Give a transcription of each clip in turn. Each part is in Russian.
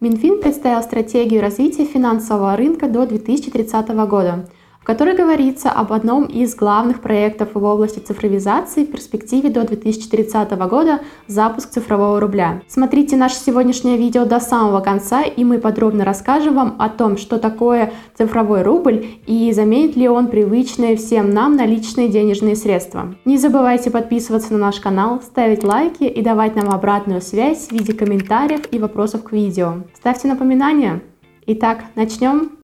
Минфин представил стратегию развития финансового рынка до 2030 года которой говорится об одном из главных проектов в области цифровизации в перспективе до 2030 года запуск цифрового рубля. Смотрите наше сегодняшнее видео до самого конца, и мы подробно расскажем вам о том, что такое цифровой рубль и заменит ли он привычные всем нам наличные денежные средства. Не забывайте подписываться на наш канал, ставить лайки и давать нам обратную связь в виде комментариев и вопросов к видео. Ставьте напоминания. Итак, начнем.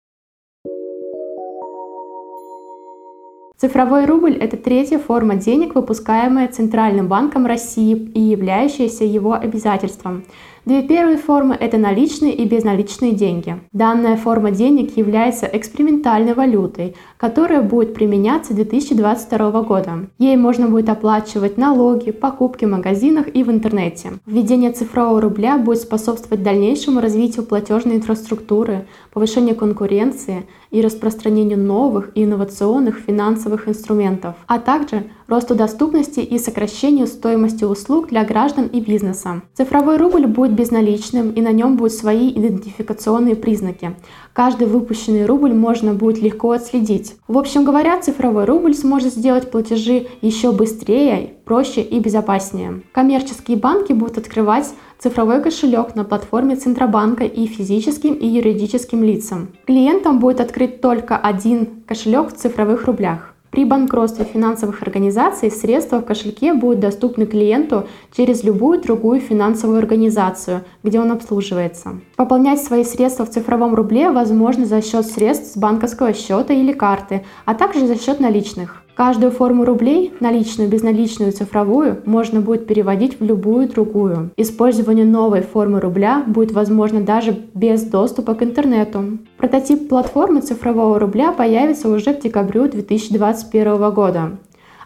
Цифровой рубль – это третья форма денег, выпускаемая Центральным банком России и являющаяся его обязательством. Две первые формы – это наличные и безналичные деньги. Данная форма денег является экспериментальной валютой, которая будет применяться 2022 года. Ей можно будет оплачивать налоги, покупки в магазинах и в интернете. Введение цифрового рубля будет способствовать дальнейшему развитию платежной инфраструктуры, повышению конкуренции и распространению новых и инновационных финансовых инструментов, а также росту доступности и сокращению стоимости услуг для граждан и бизнеса. Цифровой рубль будет безналичным и на нем будут свои идентификационные признаки. Каждый выпущенный рубль можно будет легко отследить. В общем говоря, цифровой рубль сможет сделать платежи еще быстрее, проще и безопаснее. Коммерческие банки будут открывать цифровой кошелек на платформе Центробанка и физическим и юридическим лицам. Клиентам будет открыт только один кошелек в цифровых рублях. При банкротстве финансовых организаций средства в кошельке будут доступны клиенту через любую другую финансовую организацию, где он обслуживается. Пополнять свои средства в цифровом рубле возможно за счет средств с банковского счета или карты, а также за счет наличных. Каждую форму рублей, наличную, безналичную, цифровую, можно будет переводить в любую другую. Использование новой формы рубля будет возможно даже без доступа к интернету. Прототип платформы цифрового рубля появится уже к декабрю 2021 года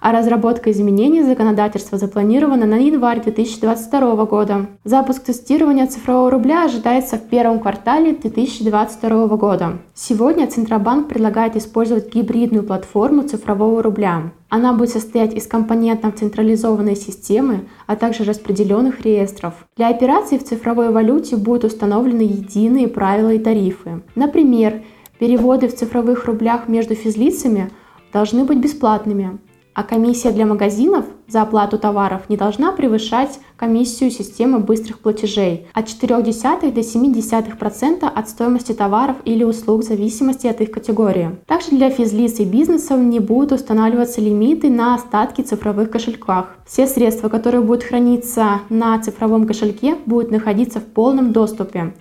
а разработка изменений законодательства запланирована на январь 2022 года. Запуск тестирования цифрового рубля ожидается в первом квартале 2022 года. Сегодня Центробанк предлагает использовать гибридную платформу цифрового рубля. Она будет состоять из компонентов централизованной системы, а также распределенных реестров. Для операций в цифровой валюте будут установлены единые правила и тарифы. Например, переводы в цифровых рублях между физлицами должны быть бесплатными, а комиссия для магазинов за оплату товаров не должна превышать комиссию системы быстрых платежей от 0,4 до 0,7% от стоимости товаров или услуг в зависимости от их категории. Также для физлиц и бизнесов не будут устанавливаться лимиты на остатки цифровых кошельках. Все средства, которые будут храниться на цифровом кошельке, будут находиться в полном доступе.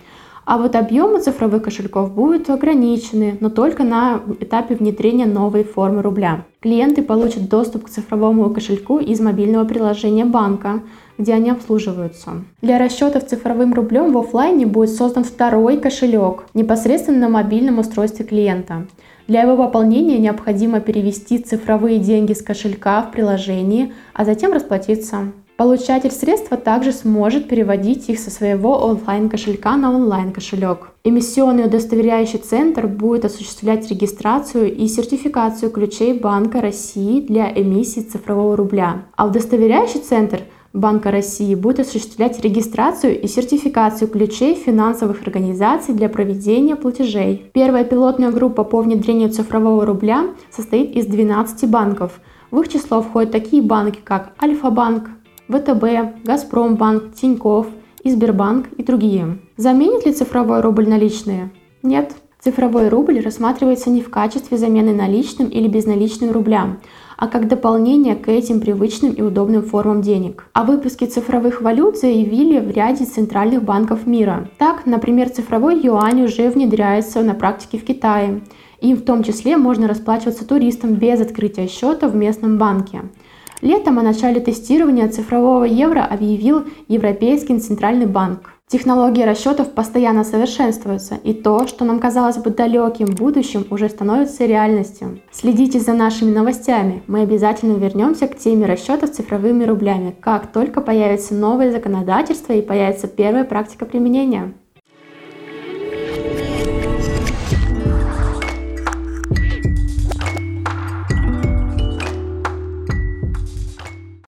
А вот объемы цифровых кошельков будут ограничены, но только на этапе внедрения новой формы рубля. Клиенты получат доступ к цифровому кошельку из мобильного приложения банка, где они обслуживаются. Для расчетов цифровым рублем в офлайне будет создан второй кошелек непосредственно на мобильном устройстве клиента. Для его пополнения необходимо перевести цифровые деньги с кошелька в приложении, а затем расплатиться. Получатель средства также сможет переводить их со своего онлайн-кошелька на онлайн-кошелек. Эмиссионный удостоверяющий центр будет осуществлять регистрацию и сертификацию ключей Банка России для эмиссии цифрового рубля. А удостоверяющий центр Банка России будет осуществлять регистрацию и сертификацию ключей финансовых организаций для проведения платежей. Первая пилотная группа по внедрению цифрового рубля состоит из 12 банков. В их число входят такие банки, как Альфа-банк, ВТБ, Газпромбанк, Тиньков и Сбербанк и другие. Заменит ли цифровой рубль наличные? Нет. Цифровой рубль рассматривается не в качестве замены наличным или безналичным рублям, а как дополнение к этим привычным и удобным формам денег. О выпуске цифровых валют заявили в ряде центральных банков мира. Так, например, цифровой юань уже внедряется на практике в Китае. Им в том числе можно расплачиваться туристам без открытия счета в местном банке. Летом о начале тестирования цифрового евро объявил Европейский центральный банк. Технологии расчетов постоянно совершенствуются, и то, что нам казалось бы далеким будущим, уже становится реальностью. Следите за нашими новостями. Мы обязательно вернемся к теме расчетов цифровыми рублями, как только появится новое законодательство и появится первая практика применения.